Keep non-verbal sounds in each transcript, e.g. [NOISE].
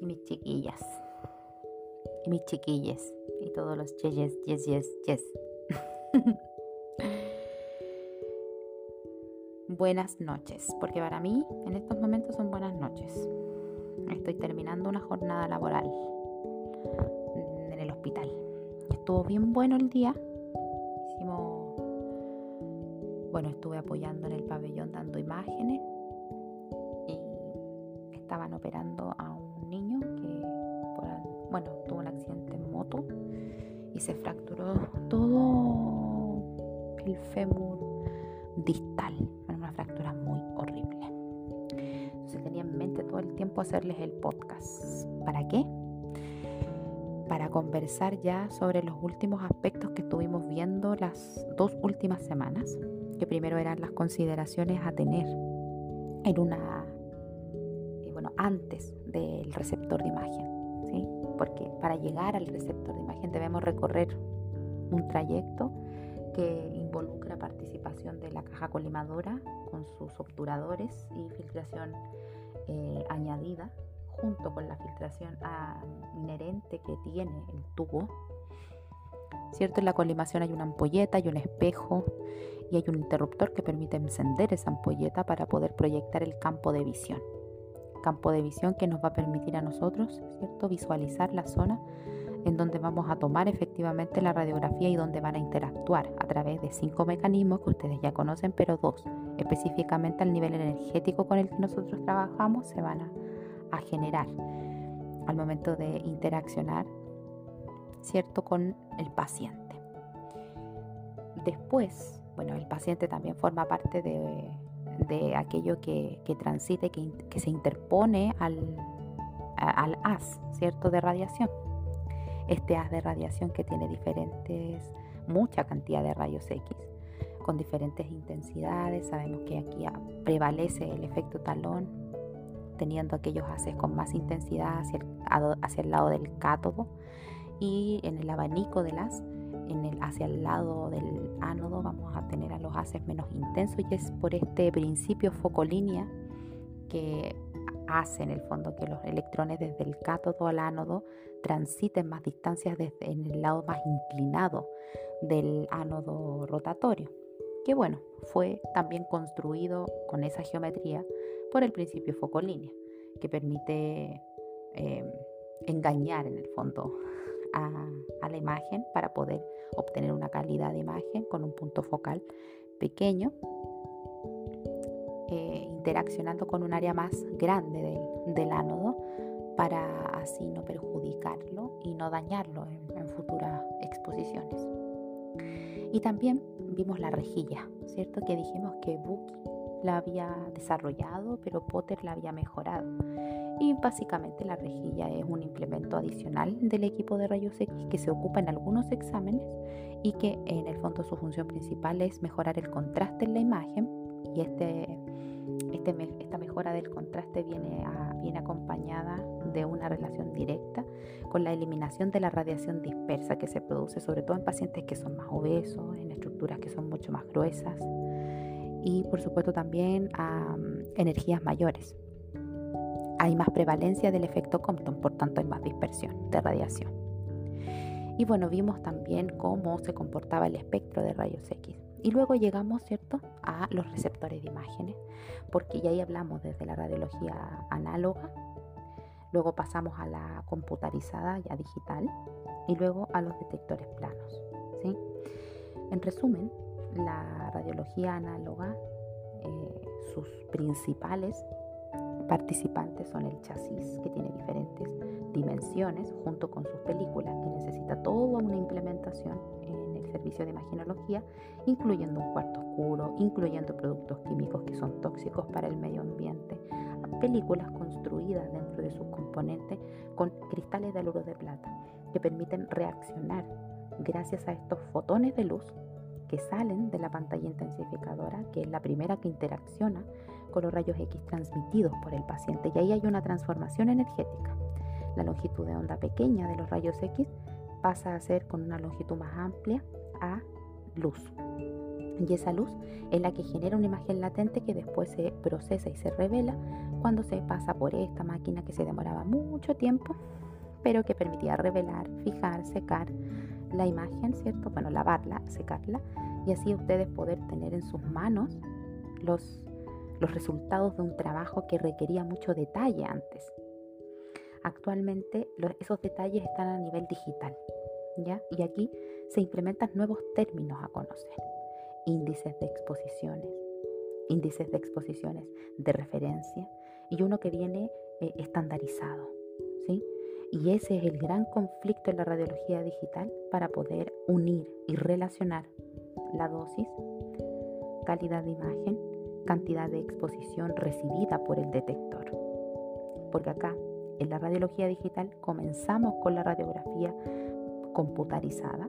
y mis chiquillas y mis chiquilles y todos los yes, yes, yes, yes. [LAUGHS] buenas noches, porque para mí en estos momentos son buenas noches. Estoy terminando una jornada laboral en el hospital. Estuvo bien bueno el día. Hicimos, bueno, estuve apoyando en el pabellón dando imágenes y estaban operando a bueno, tuvo un accidente en moto y se fracturó todo el fémur distal fractura muy horrible. Entonces tenía en mente todo el tiempo hacerles el podcast. ¿Para qué? Para conversar ya sobre los últimos aspectos que estuvimos viendo las dos últimas semanas, que primero eran las consideraciones a tener en una, bueno, antes del receptor de imagen, Porque para llegar al receptor de imagen debemos recorrer un trayecto que involucra participación de la caja colimadora con sus obturadores y filtración eh, añadida junto con la filtración ah, inherente que tiene el tubo. ¿Cierto? En la colimación hay una ampolleta, hay un espejo y hay un interruptor que permite encender esa ampolleta para poder proyectar el campo de visión. Campo de visión que nos va a permitir a nosotros, ¿cierto? Visualizar la zona en donde vamos a tomar efectivamente la radiografía y donde van a interactuar a través de cinco mecanismos que ustedes ya conocen, pero dos, específicamente al nivel energético con el que nosotros trabajamos, se van a, generar al momento de interaccionar, ¿cierto?, con el paciente. Después, bueno, el paciente también forma parte de, aquello que, transite, que, se interpone al, al haz, ¿cierto?, de radiación este haz de radiación que tiene diferentes, mucha cantidad de rayos X con diferentes intensidades. Sabemos que aquí prevalece el efecto talón, teniendo aquellos haces con más intensidad hacia el, hacia el lado del cátodo y en el abanico de las en el, hacia el lado del ánodo vamos a tener a los haces menos intensos y es por este principio focolínea que hace en el fondo que los electrones desde el cátodo al ánodo transiten más distancias desde en el lado más inclinado del ánodo rotatorio, que bueno, fue también construido con esa geometría por el principio focolínea, que permite em, engañar en el fondo a, la imagen para poder obtener una calidad de imagen con un punto focal pequeño eh, interaccionando con un área más grande del, ánodo para así no perjudicarlo y no dañarlo en, futuras exposiciones. Y también vimos la rejilla, ¿cierto? Que dijimos que Buki la había desarrollado, pero Potter la había mejorado. Y básicamente la rejilla es un implemento adicional del equipo de rayos X que se ocupa en algunos exámenes y que en el fondo su función principal es mejorar el contraste en la imagen y este este esta mejora del contraste viene, viene acompañada de una relación directa con la eliminación de la radiación dispersa que se produce sobre todo en pacientes que son más obesos, en estructuras que son mucho más gruesas y por supuesto también a energías mayores. Hay más prevalencia del efecto Compton, por tanto hay más dispersión de radiación. Y bueno, vimos también cómo se comportaba el espectro de rayos X. Y luego llegamos, ¿cierto?, a los receptores de imágenes, porque ya ahí hablamos desde la radiología análoga, luego pasamos a la computarizada ya digital y luego a los detectores planos, ¿sí? En resumen, la radiología análoga, eh, sus principales participantes son el chasis, que tiene diferentes dimensiones, junto con sus películas, que necesita toda una implementación servicio de imagenología, incluyendo un cuarto oscuro, incluyendo productos químicos que son tóxicos para el medio ambiente, películas construidas dentro de sus componentes con cristales de aluro de plata que permiten reaccionar gracias a estos fotones de luz que salen de la pantalla intensificadora, que es la primera que interacciona con los rayos X transmitidos por el paciente. Y ahí hay una transformación energética. La longitud de onda pequeña de los rayos X pasa a ser con una longitud más amplia a luz. Y esa luz es la que genera una imagen latente que después se procesa y se revela cuando se pasa por esta máquina que se demoraba mucho tiempo, pero que permitía revelar, fijar, secar la imagen, ¿cierto? Bueno, lavarla, secarla y así ustedes poder tener en sus manos los, los resultados de un trabajo que requería mucho detalle antes. Actualmente esos detalles están a nivel digital, ¿ya? Y aquí se implementan nuevos términos a conocer índices de exposiciones, índices de exposiciones de referencia y uno que viene eh, estandarizado, ¿sí? Y ese es el gran conflicto en la radiología digital para poder unir y relacionar la dosis, calidad de imagen, cantidad de exposición recibida por el detector. Porque acá, en la radiología digital, comenzamos con la radiografía computarizada,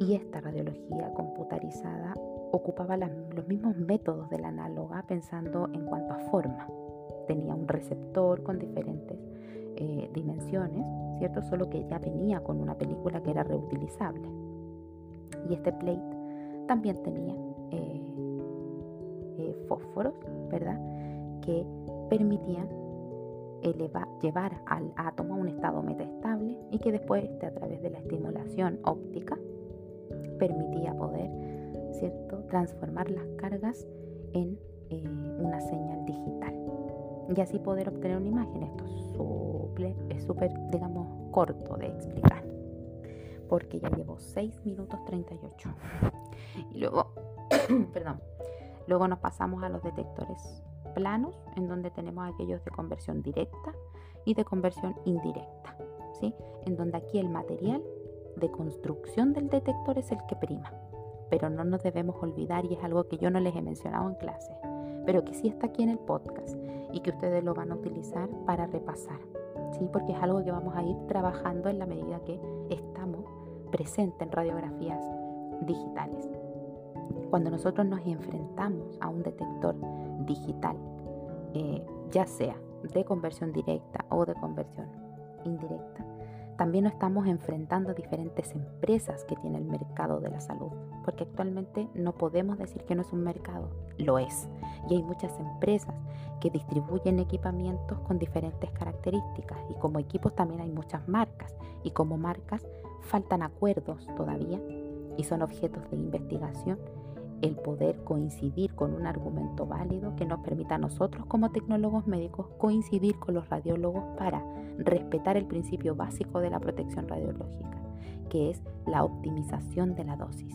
y esta radiología computarizada ocupaba los mismos métodos de la análoga pensando en cuanto a forma. Tenía un receptor con diferentes eh, dimensiones, ¿cierto? Solo que ya venía con una película que era reutilizable. Y este plate también tenía eh, eh, fósforos, ¿verdad? Que permitían llevar al átomo a un estado metaestable y que después, este, a través de la estimulación óptica, permitía poder, ¿cierto?, transformar las cargas en una señal digital y así poder obtener una imagen. Esto es súper, digamos, corto de explicar porque ya llevo 6 minutos 38. Y luego, [COUGHS] perdón, luego nos pasamos a los detectores planos, en donde tenemos aquellos de conversión directa y de conversión indirecta, ¿sí? En donde aquí el material de construcción del detector es el que prima. Pero no nos debemos olvidar, y es algo que yo no les he mencionado en clase, pero que sí está aquí en el podcast y que ustedes lo van a utilizar para repasar, ¿sí? porque es algo que vamos a ir trabajando en la medida que estamos presentes en radiografías digitales. Cuando nosotros nos enfrentamos a un detector digital, eh, ya sea de conversión directa o de conversión indirecta, también nos estamos enfrentando a diferentes empresas que tiene el mercado de la salud, porque actualmente no podemos decir que no es un mercado, lo es. Y hay muchas empresas que distribuyen equipamientos con diferentes características y como equipos también hay muchas marcas y como marcas faltan acuerdos todavía y son objetos de investigación el poder coincidir con un argumento válido que nos permita a nosotros como tecnólogos médicos coincidir con los radiólogos para respetar el principio básico de la protección radiológica, que es la optimización de la dosis.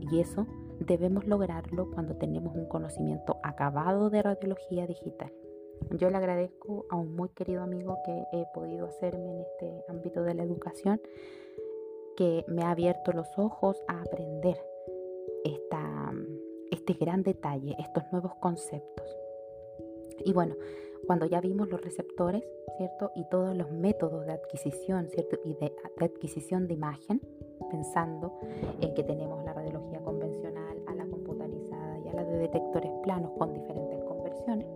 Y eso debemos lograrlo cuando tenemos un conocimiento acabado de radiología digital. Yo le agradezco a un muy querido amigo que he podido hacerme en este ámbito de la educación, que me ha abierto los ojos a aprender esta, este gran detalle, estos nuevos conceptos. Y bueno, cuando ya vimos los receptores, ¿cierto? Y todos los métodos de adquisición, ¿cierto? Y de, adquisición de imagen, pensando en que tenemos la radiología convencional, a la computarizada y a la de detectores planos con diferentes conversiones,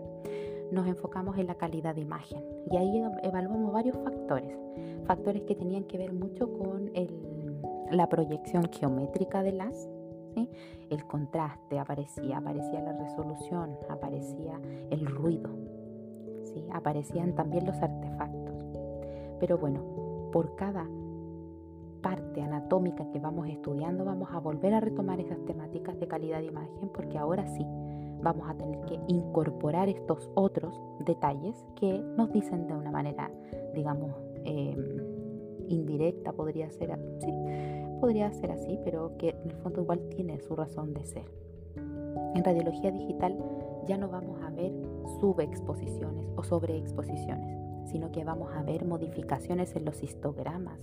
nos enfocamos en la calidad de imagen. Y ahí evaluamos varios factores, factores que tenían que ver mucho con la proyección geométrica de las el contraste aparecía, aparecía la resolución, aparecía el ruido, ¿sí? aparecían también los artefactos. Pero bueno, por cada parte anatómica que vamos estudiando vamos a volver a retomar esas temáticas de calidad de imagen porque ahora sí vamos a tener que incorporar estos otros detalles que nos dicen de una manera, digamos, em, indirecta, podría ser así, podría ser así, pero que en el fondo igual tiene su razón de ser. En radiología digital ya no vamos a ver subexposiciones o sobreexposiciones, sino que vamos a ver modificaciones en los histogramas,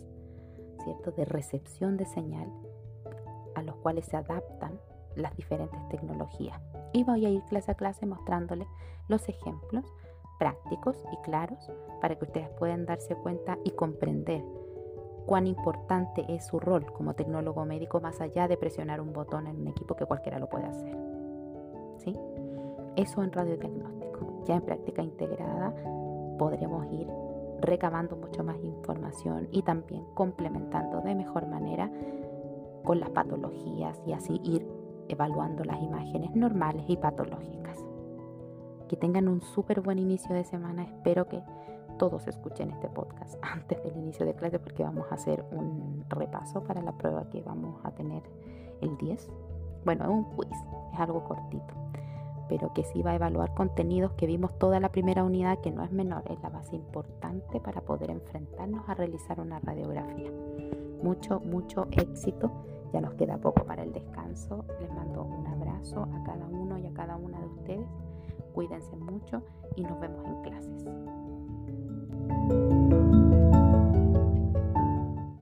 ¿cierto? De recepción de señal a los cuales se adaptan las diferentes tecnologías. Y voy a ir clase a clase mostrándoles los ejemplos prácticos y claros para que ustedes puedan darse cuenta y comprender cuán importante es su rol como tecnólogo médico más allá de presionar un botón en un equipo que cualquiera lo puede hacer. ¿Sí? Eso en radiodiagnóstico. Ya en práctica integrada podremos ir recabando mucho más información y también complementando de mejor manera con las patologías y así ir evaluando las imágenes normales y patológicas. Que tengan un súper buen inicio de semana. Espero que todos escuchen este podcast [LAUGHS] antes del inicio de clase porque vamos a hacer un repaso para la prueba que vamos a tener el 10. Bueno, es un quiz, es algo cortito, pero que sí va a evaluar contenidos que vimos toda la primera unidad, que no es menor, es la base importante para poder enfrentarnos a realizar una radiografía. Mucho, mucho éxito. Ya nos queda poco para el descanso. Les mando un abrazo a cada uno y a cada una de ustedes. Cuídense mucho y nos vemos en clases. Thank you